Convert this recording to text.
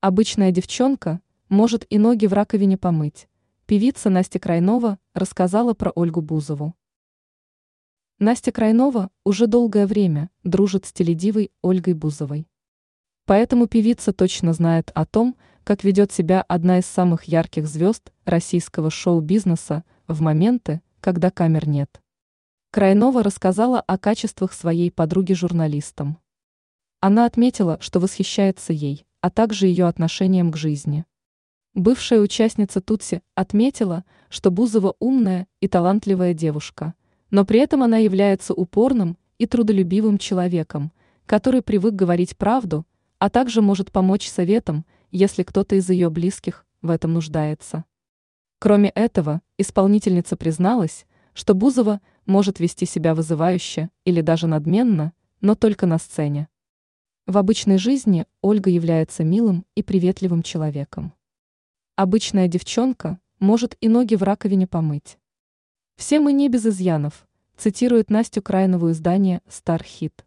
Обычная девчонка может и ноги в раковине помыть. Певица Настя Крайнова рассказала про Ольгу Бузову. Настя Крайнова уже долгое время дружит с теледивой Ольгой Бузовой. Поэтому певица точно знает о том, как ведет себя одна из самых ярких звезд российского шоу-бизнеса в моменты, когда камер нет. Крайнова рассказала о качествах своей подруги журналистам. Она отметила, что восхищается ей, а также ее отношением к жизни. Бывшая участница Тутси отметила, что Бузова умная и талантливая девушка, но при этом она является упорным и трудолюбивым человеком, который привык говорить правду, а также может помочь советам, если кто-то из ее близких в этом нуждается. Кроме этого, исполнительница призналась, что Бузова может вести себя вызывающе или даже надменно, но только на сцене. В обычной жизни Ольга является милым и приветливым человеком. Обычная девчонка может и ноги в раковине помыть. Все мы не без изъянов, цитирует Настю Крайнову издание «Стархит».